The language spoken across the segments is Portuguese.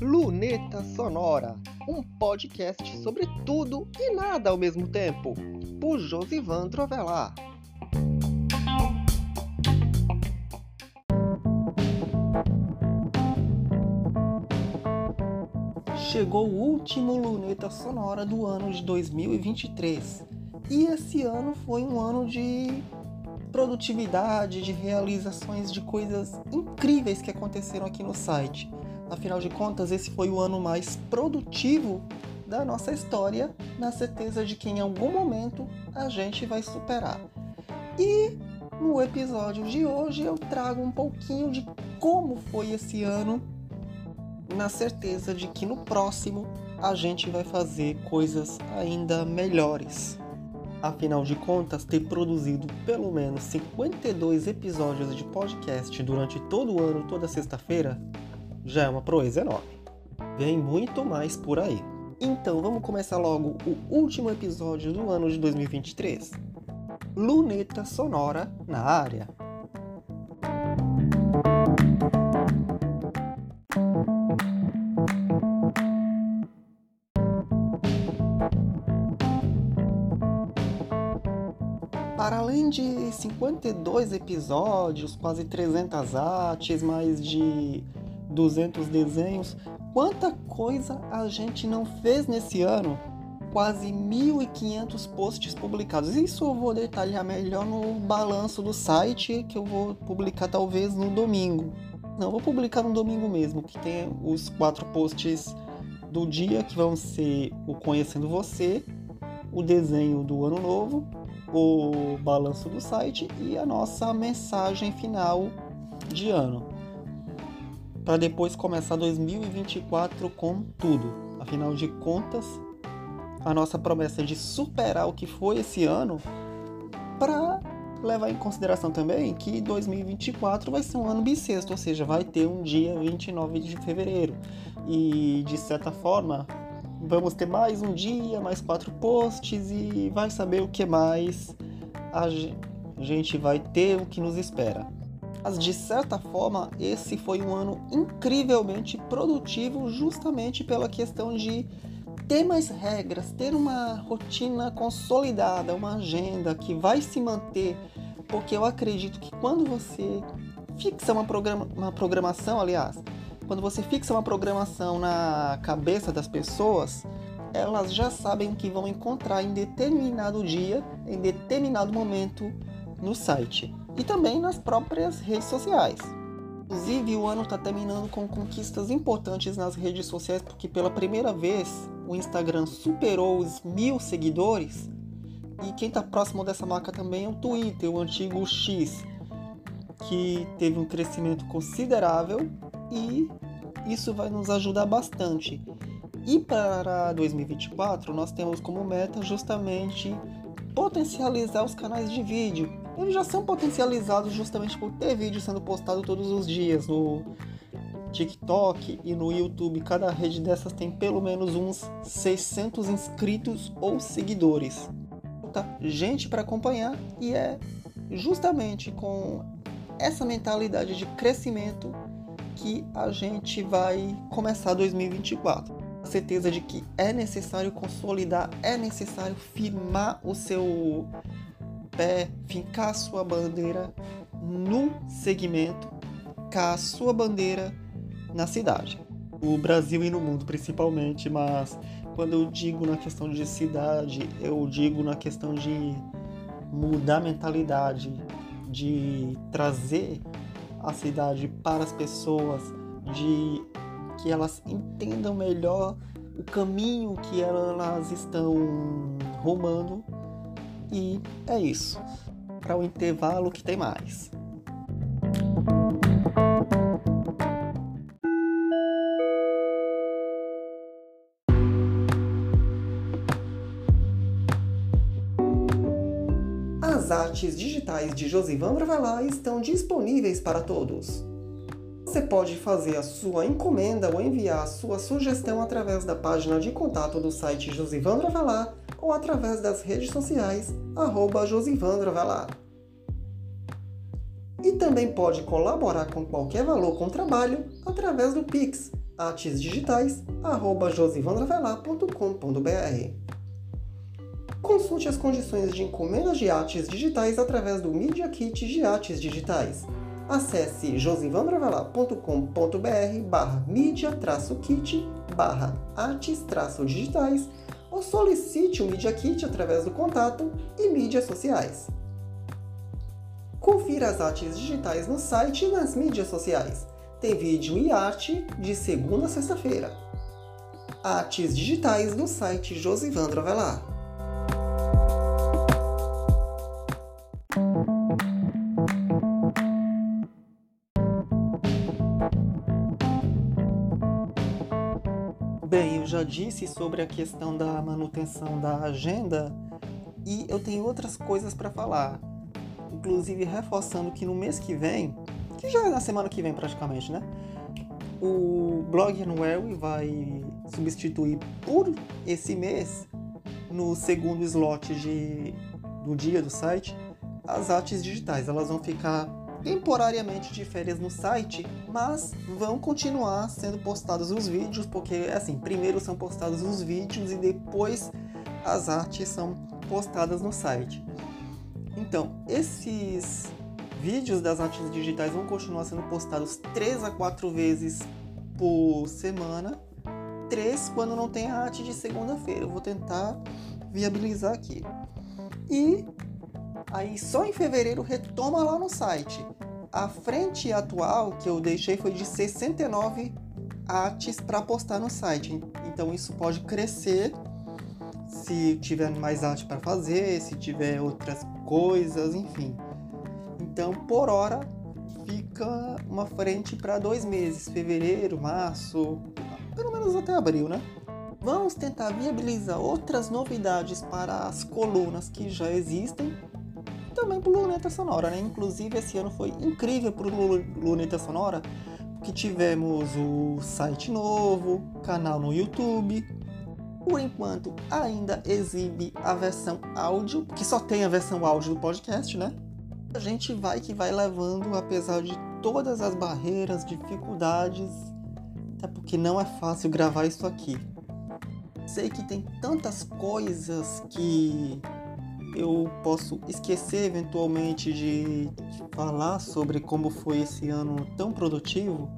Luneta Sonora, um podcast sobre tudo e nada ao mesmo tempo, por Josivan Trovelar. Chegou o último Luneta Sonora do ano de 2023 e esse ano foi um ano de produtividade, de realizações de coisas incríveis que aconteceram aqui no site. Afinal de contas, esse foi o ano mais produtivo da nossa história, na certeza de que em algum momento a gente vai superar. E no episódio de hoje eu trago um pouquinho de como foi esse ano, na certeza de que no próximo a gente vai fazer coisas ainda melhores. Afinal de contas, ter produzido pelo menos 52 episódios de podcast durante todo o ano, toda sexta-feira, já é uma proeza enorme. Vem muito mais por aí. Então vamos começar logo o último episódio do ano de 2023. Luneta Sonora na área. De 52 episódios, quase 300 artes, mais de 200 desenhos, quanta coisa a gente não fez nesse ano? Quase 1.500 posts publicados. Isso eu vou detalhar melhor no balanço do site que eu vou publicar talvez no domingo. Não, vou publicar no domingo mesmo, que tem os quatro posts do dia que vão ser o Conhecendo Você, o desenho do ano novo o balanço do site e a nossa mensagem final de ano. Para depois começar 2024 com tudo. Afinal de contas, a nossa promessa de superar o que foi esse ano para levar em consideração também que 2024 vai ser um ano bissexto, ou seja, vai ter um dia 29 de fevereiro. E de certa forma, vamos ter mais um dia, mais quatro posts e vai saber o que mais a gente vai ter, o que nos espera. Mas de certa forma, esse foi um ano incrivelmente produtivo, justamente pela questão de ter mais regras, ter uma rotina consolidada, uma agenda que vai se manter, porque eu acredito que quando você fixa uma, programa, uma programação, aliás, quando você fixa uma programação na cabeça das pessoas, elas já sabem que vão encontrar em determinado dia, em determinado momento no site e também nas próprias redes sociais. Inclusive, o ano está terminando com conquistas importantes nas redes sociais, porque pela primeira vez o Instagram superou os mil seguidores. E quem está próximo dessa marca também é o Twitter, o antigo X, que teve um crescimento considerável e isso vai nos ajudar bastante. E para 2024, nós temos como meta justamente potencializar os canais de vídeo. Eles já são potencializados justamente por ter vídeo sendo postado todos os dias no TikTok e no YouTube. Cada rede dessas tem pelo menos uns 600 inscritos ou seguidores. Tá? Gente para acompanhar e é justamente com essa mentalidade de crescimento que a gente vai começar 2024. A certeza de que é necessário consolidar, é necessário firmar o seu pé, fincar sua bandeira no segmento, a sua bandeira na cidade. O Brasil e no mundo principalmente, mas quando eu digo na questão de cidade, eu digo na questão de mudar a mentalidade, de trazer a cidade para as pessoas, de que elas entendam melhor o caminho que elas estão rumando. E é isso. Para o intervalo que tem mais. Artes digitais de Josivan Bravalá estão disponíveis para todos. Você pode fazer a sua encomenda ou enviar a sua sugestão através da página de contato do site Josivan Bravalá ou através das redes sociais arroba. E também pode colaborar com qualquer valor com o trabalho através do Pix, artesdigitais.josivandravelar.com.br. Consulte as condições de encomendas de artes digitais através do Media Kit de Artes Digitais. Acesse josivandravelar.com.br barra media-kit barra artes-digitais ou solicite o Media Kit através do contato e mídias sociais. Confira as artes digitais no site e nas mídias sociais. Tem vídeo e arte de segunda a sexta-feira. Artes digitais no site Josivandro Avelar. Já disse sobre a questão da manutenção da agenda e eu tenho outras coisas para falar. Inclusive reforçando que no mês que vem, que já é na semana que vem praticamente, né? O blog Anuel vai substituir por esse mês, no segundo slot de, do dia do site, as artes digitais. Elas vão ficar temporariamente de férias no site, mas vão continuar sendo postados os vídeos, porque assim, primeiro são postados os vídeos e depois as artes são postadas no site. Então, esses vídeos das artes digitais vão continuar sendo postados 3 a 4 vezes por semana. 3 quando não tem a arte de segunda-feira. Eu vou tentar viabilizar aqui. E Aí só em fevereiro retoma lá no site. A frente atual que eu deixei foi de 69 artes para postar no site. Então isso pode crescer se tiver mais arte para fazer, se tiver outras coisas, enfim. Então por hora fica uma frente para dois meses, fevereiro, março, pelo menos até abril, né? Vamos tentar viabilizar outras novidades para as colunas que já existem também pro Luneta Sonora, né? Inclusive esse ano foi incrível pro Luneta Sonora, que tivemos o site novo, canal no YouTube. Por enquanto ainda exibe a versão áudio, que só tem a versão áudio do podcast, né? A gente vai que vai levando, apesar de todas as barreiras, dificuldades, até porque não é fácil gravar isso aqui. Sei que tem tantas coisas que eu posso esquecer eventualmente de falar sobre como foi esse ano tão produtivo,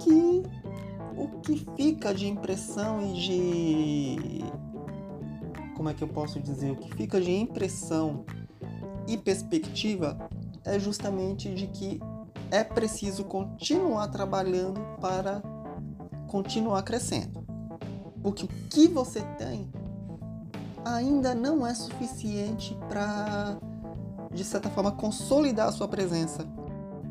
que o que fica de impressão e de. Como é que eu posso dizer? O que fica de impressão e perspectiva é justamente de que é preciso continuar trabalhando para continuar crescendo. Porque o que você tem ainda não é suficiente para, de certa forma, consolidar a sua presença.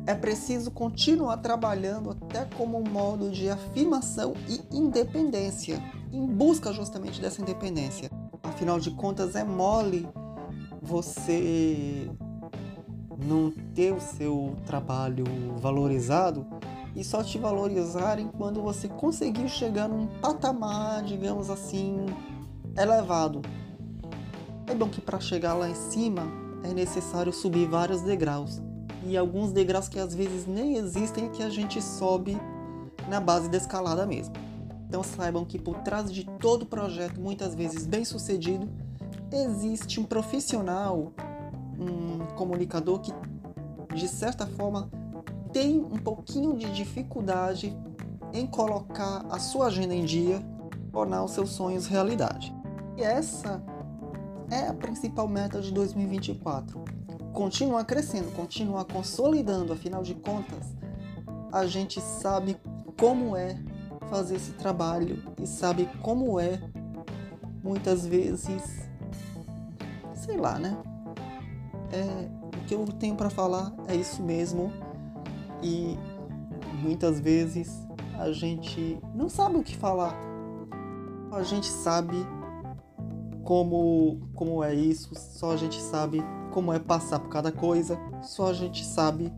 É preciso continuar trabalhando até como um modo de afirmação e independência, em busca justamente dessa independência. Afinal de contas, é mole você não ter o seu trabalho valorizado e só te valorizarem quando você conseguir chegar num patamar, digamos assim, elevado. É bom que para chegar lá em cima é necessário subir vários degraus e alguns degraus que às vezes nem existem que a gente sobe na base da escalada mesmo. Então saibam que por trás de todo projeto, muitas vezes bem sucedido, existe um profissional, um comunicador que de certa forma tem um pouquinho de dificuldade em colocar a sua agenda em dia, tornar os seus sonhos realidade. E essa é a principal meta de 2024. Continuar crescendo, continuar consolidando, afinal de contas, a gente sabe como é fazer esse trabalho e sabe como é muitas vezes, sei lá, né? É, o que eu tenho para falar é isso mesmo e muitas vezes a gente não sabe o que falar. A gente sabe como, como é isso, só a gente sabe como é passar por cada coisa, só a gente sabe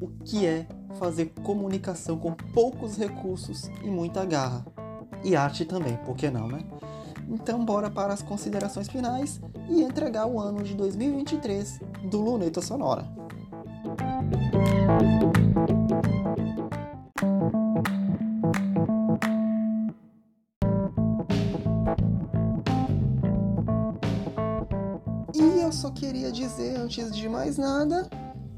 o que é fazer comunicação com poucos recursos e muita garra. E arte também, por que não, né? Então, bora para as considerações finais e entregar o ano de 2023 do Luneta Sonora. Só queria dizer, antes de mais nada,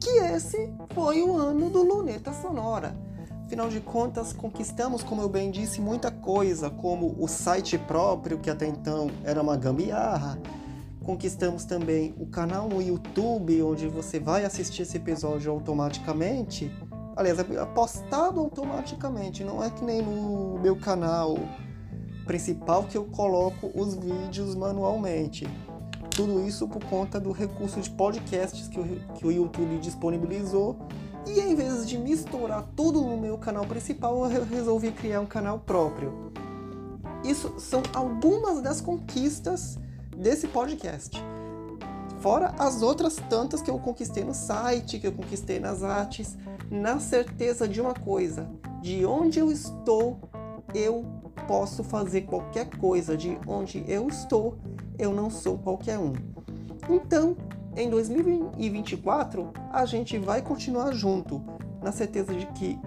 que esse foi o ano do Luneta Sonora. Afinal de contas, conquistamos, como eu bem disse, muita coisa, como o site próprio, que até então era uma gambiarra. Conquistamos também o canal no YouTube, onde você vai assistir esse episódio automaticamente. Aliás, é postado automaticamente, não é que nem no meu canal principal que eu coloco os vídeos manualmente. Tudo isso por conta do recurso de podcasts que o, que o YouTube disponibilizou. E em vez de misturar tudo no meu canal principal, eu resolvi criar um canal próprio. Isso são algumas das conquistas desse podcast. Fora as outras tantas que eu conquistei no site, que eu conquistei nas artes, na certeza de uma coisa: de onde eu estou, eu posso fazer qualquer coisa. De onde eu estou, eu não sou qualquer um. Então, em 2024, a gente vai continuar junto, na certeza de que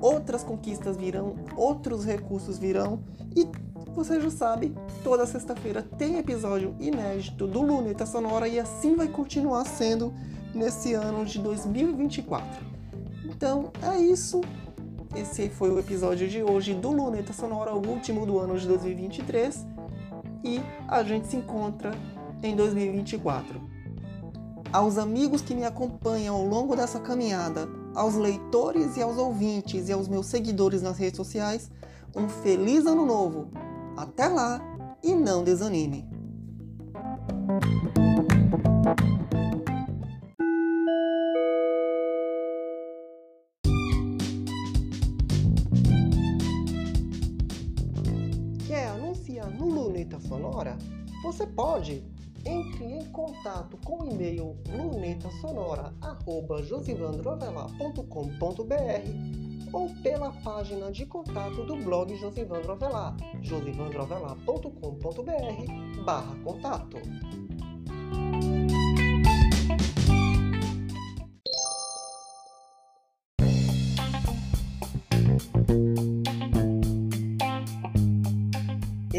outras conquistas virão, outros recursos virão e você já sabe, toda sexta-feira tem episódio inédito do Luneta Sonora e assim vai continuar sendo nesse ano de 2024. Então é isso. Esse foi o episódio de hoje do Luneta Sonora, o último do ano de 2023 e a gente se encontra em 2024. Aos amigos que me acompanham ao longo dessa caminhada, aos leitores e aos ouvintes e aos meus seguidores nas redes sociais, um feliz ano novo! Até lá e não desanime! No Luneta Sonora, você pode entre em contato com o e-mail lunetasonora@josivandroavelar.com.br ou pela página de contato do blog Josivandro Avelar, josivandroavelar.com.br/contato.